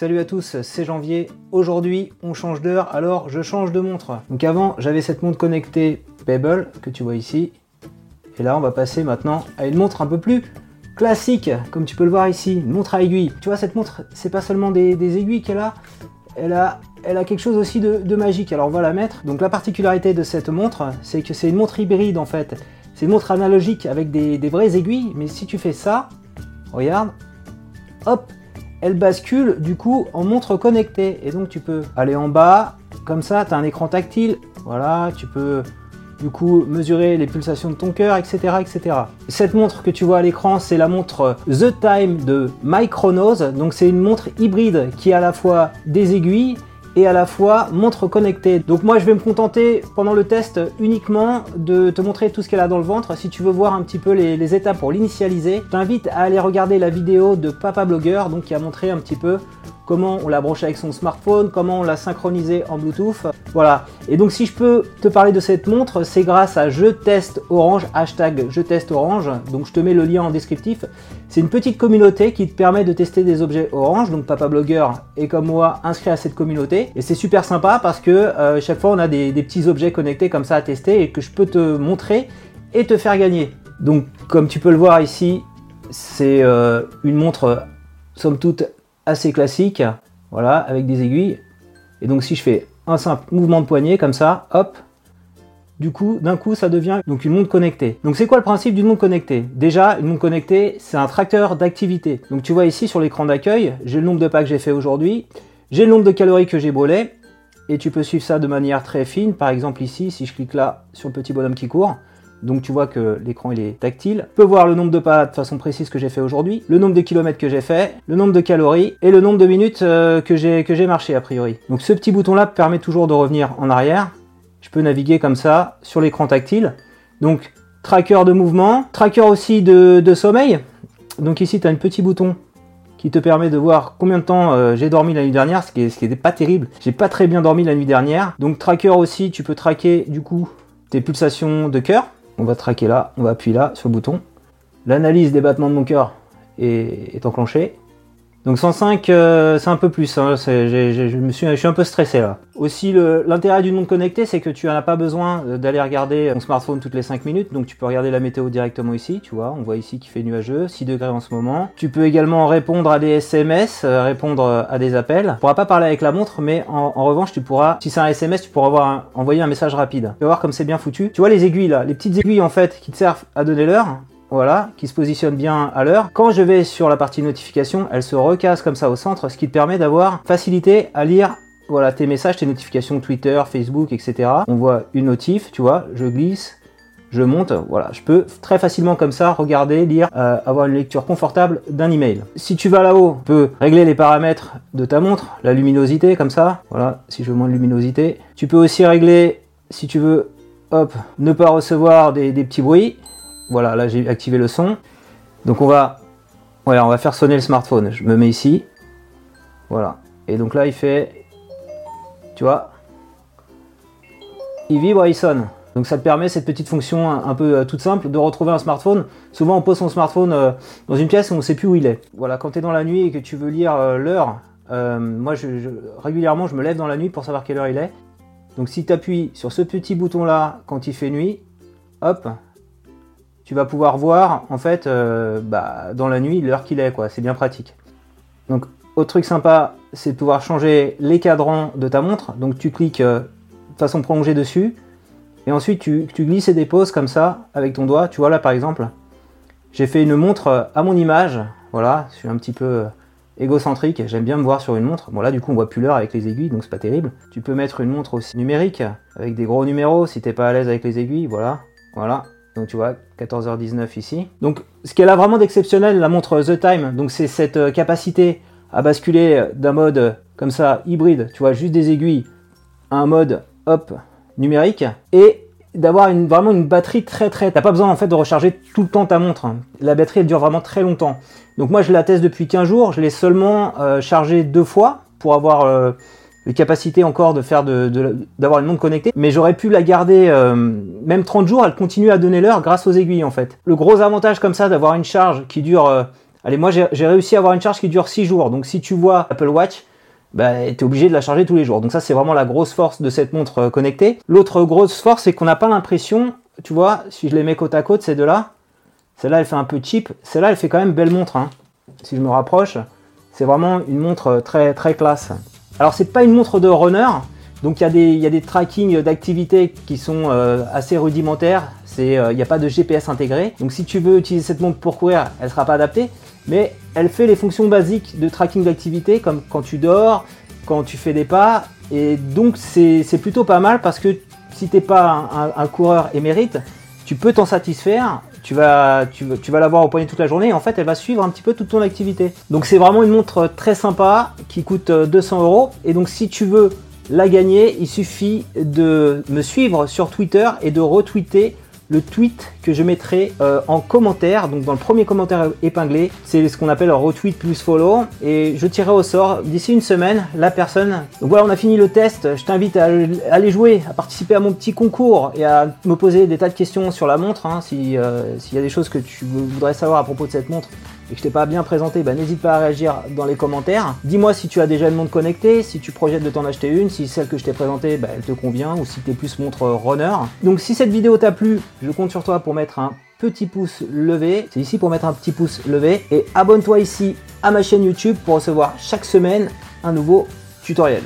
Salut à tous, c'est Janvier. Aujourd'hui, on change d'heure, alors je change de montre. Donc avant, j'avais cette montre connectée Pebble que tu vois ici. Et là, on va passer maintenant à une montre un peu plus classique, comme tu peux le voir ici, une montre à aiguille. Tu vois, cette montre, c'est pas seulement des, aiguilles qu'elle a, elle a, elle a quelque chose aussi de, magique. Alors on va la mettre. Donc la particularité de cette montre, c'est que c'est une montre hybride en fait. C'est une montre analogique avec des, des vraies aiguilles, mais si tu fais ça, regarde, hop, elle bascule du coup en montre connectée. Et donc tu peux aller en bas, comme ça, tu as un écran tactile. Voilà, tu peux du coup mesurer les pulsations de ton cœur, etc., etc. Cette montre que tu vois à l'écran, c'est la montre The Time de Micronos. Donc c'est une montre hybride qui a à la fois des aiguilles et à la fois montre connectée. Donc moi je vais me contenter pendant le test uniquement de te montrer tout ce qu'elle a dans le ventre. Si tu veux voir un petit peu les, étapes pour l'initialiser, je t'invite à aller regarder la vidéo de Papa Blogueur donc qui a montré un petit peu comment on l'a branché avec son smartphone, comment on l'a synchronisé en Bluetooth. Voilà. Et donc si je peux te parler de cette montre, c'est grâce à Je teste Orange, hashtag Je teste Orange. Donc je te mets le lien en descriptif. C'est une petite communauté qui te permet de tester des objets Orange. Donc Papa Blogueur est comme moi inscrit à cette communauté. Et c'est super sympa parce que euh, chaque fois on a des, petits objets connectés comme ça à tester et que je peux te montrer et te faire gagner. Donc comme tu peux le voir ici, c'est euh, une montre somme toute assez classique, voilà, avec des aiguilles. Et donc si je fais un simple mouvement de poignet comme ça, hop, du coup, d'un coup, ça devient donc une montre connectée. Donc c'est quoi le principe d'une montre connectée? Déjà, une montre connectée, c'est un tracteur d'activité. Donc tu vois ici sur l'écran d'accueil, j'ai le nombre de pas que j'ai fait aujourd'hui, j'ai le nombre de calories que j'ai brûlé, et tu peux suivre ça de manière très fine. Par exemple ici, si je clique là sur le petit bonhomme qui court, donc tu vois que l'écran il est tactile. Je peux voir le nombre de pas de façon précise que j'ai fait aujourd'hui, le nombre de kilomètres que j'ai fait, le nombre de calories et le nombre de minutes euh, que j'ai marché a priori. Donc ce petit bouton là permet toujours de revenir en arrière. Je peux naviguer comme ça sur l'écran tactile. Donc tracker de mouvement, tracker aussi de, sommeil. Donc ici tu as un petit bouton qui te permet de voir combien de temps euh, j'ai dormi la nuit dernière, ce qui n'était pas terrible. J'ai pas très bien dormi la nuit dernière. Donc tracker aussi, tu peux traquer du coup tes pulsations de cœur on va traquer là, on va appuyer là sur le bouton. L'analyse des battements de mon cœur est, enclenchée. Donc 105, euh, c'est un peu plus. Hein. je, me suis, je suis un peu stressé là. Aussi, l'intérêt d'une montre connectée, c'est que tu n'en as pas besoin d'aller regarder ton smartphone toutes les 5 minutes. Donc tu peux regarder la météo directement ici. Tu vois, on voit ici qu'il fait nuageux, 6 degrés en ce moment. Tu peux également répondre à des SMS, euh, répondre à des appels. Tu pourras pas parler avec la montre, mais en, revanche, tu pourras, si c'est un SMS, tu pourras avoir envoyer un message rapide. Tu vas voir comme c'est bien foutu. Tu vois les aiguilles là, les petites aiguilles en fait qui te servent à donner l'heure voilà, qui se positionne bien à l'heure. Quand je vais sur la partie notification, elle se recasse comme ça au centre, ce qui te permet d'avoir facilité à lire voilà, tes messages, tes notifications Twitter, Facebook, etc. On voit une notif, tu vois, je glisse, je monte, voilà, je peux très facilement comme ça regarder, lire, euh, avoir une lecture confortable d'un email. Si tu vas là-haut, tu peux régler les paramètres de ta montre, la luminosité comme ça, voilà, si je veux moins de luminosité. Tu peux aussi régler, si tu veux, hop, ne pas recevoir des petits bruits, voilà, là j'ai activé le son. Donc on va, voilà, on va faire sonner le smartphone. Je me mets ici. Voilà. Et donc là il fait, tu vois, il vibre et il sonne. Donc ça te permet cette petite fonction un, peu euh, toute simple de retrouver un smartphone. Souvent on pose son smartphone euh, dans une pièce où on ne sait plus où il est. Voilà, quand tu es dans la nuit et que tu veux lire euh, l'heure, moi je, régulièrement je me lève dans la nuit pour savoir quelle heure il est. Donc si tu appuies sur ce petit bouton là quand il fait nuit, hop, tu vas pouvoir voir en fait euh, bah, dans la nuit l'heure qu'il est quoi. C'est bien pratique. Donc autre truc sympa, c'est de pouvoir changer les cadrans de ta montre. Donc tu cliques euh, façon prolongée dessus et ensuite tu, glisses et déposes comme ça avec ton doigt. Tu vois là par exemple, j'ai fait une montre euh, à mon image. Voilà, je suis un petit peu égocentrique, j'aime bien me voir sur une montre. Bon là du coup on voit plus l'heure avec les aiguilles, donc c'est pas terrible. Tu peux mettre une montre aussi numérique, avec des gros numéros si t'es pas à l'aise avec les aiguilles, voilà. Voilà, donc tu vois, 14h19 ici. Donc ce qu'elle a vraiment d'exceptionnel, la montre The Time, donc c'est cette euh, capacité à basculer euh, d'un mode euh, comme ça, hybride, tu vois, juste des aiguilles, à un mode, hop, numérique, et d'avoir vraiment une batterie très très... T'as pas besoin en fait de recharger tout le temps ta montre. Hein. La batterie elle dure vraiment très longtemps. Donc moi je la teste depuis 15 jours, je l'ai seulement chargée deux fois pour avoir capacités encore de faire de, d'avoir une montre connectée, mais j'aurais pu la garder euh, même 30 jours, elle continue à donner l'heure grâce aux aiguilles en fait. Le gros avantage comme ça d'avoir une charge qui dure, euh, allez moi j'ai réussi à avoir une charge qui dure 6 jours, donc si tu vois Apple Watch, bah, tu es obligé de la charger tous les jours. Donc ça, c'est vraiment la grosse force de cette montre euh, connectée. L'autre grosse force, c'est qu'on n'a pas l'impression, tu vois, si je les mets côte à côte, ces deux-là, celle-là, elle fait un peu cheap. Celle-là, elle fait quand même belle montre. Hein. Si je me rapproche, c'est vraiment une montre très, très classe. Alors, c'est pas une montre de runner. Donc, il y, a des, tracking d'activité qui sont euh, assez rudimentaires. Il n'y a pas de GPS intégré. Donc, si tu veux utiliser cette montre pour courir, elle ne sera pas adaptée mais elle fait les fonctions basiques de tracking d'activité, comme quand tu dors, quand tu fais des pas, et donc c'est plutôt pas mal parce que si t'es pas un, coureur émérite, tu peux t'en satisfaire, tu vas, tu, tu vas l'avoir au poignet toute la journée, et en fait elle va suivre un petit peu toute ton activité. Donc c'est vraiment une montre très sympa qui coûte 200 euros, et donc si tu veux la gagner, il suffit de me suivre sur Twitter et de retweeter le tweet que je mettrai euh, en commentaire, donc dans le premier commentaire épinglé, c'est ce qu'on appelle retweet plus follow, et je tirerai au sort d'ici une semaine la personne. Donc voilà, on a fini le test, je t'invite à, aller jouer, à participer à mon petit concours et à me poser des tas de questions sur la montre, hein, euh, s'il y a des choses que tu voudrais savoir à propos de cette montre et que je t'ai pas bien présenté, bah, n'hésite pas à réagir dans les commentaires. Dis-moi si tu as déjà une montre connectée, si tu projettes de t'en acheter une, si celle que je t'ai présentée, bah, elle te convient, ou si tu es plus montre runner. Donc si cette vidéo t'a plu, je compte sur toi pour mettre un petit pouce levé. C'est ici pour mettre un petit pouce levé. Et abonne-toi ici à ma chaîne YouTube pour recevoir chaque semaine un nouveau tutoriel.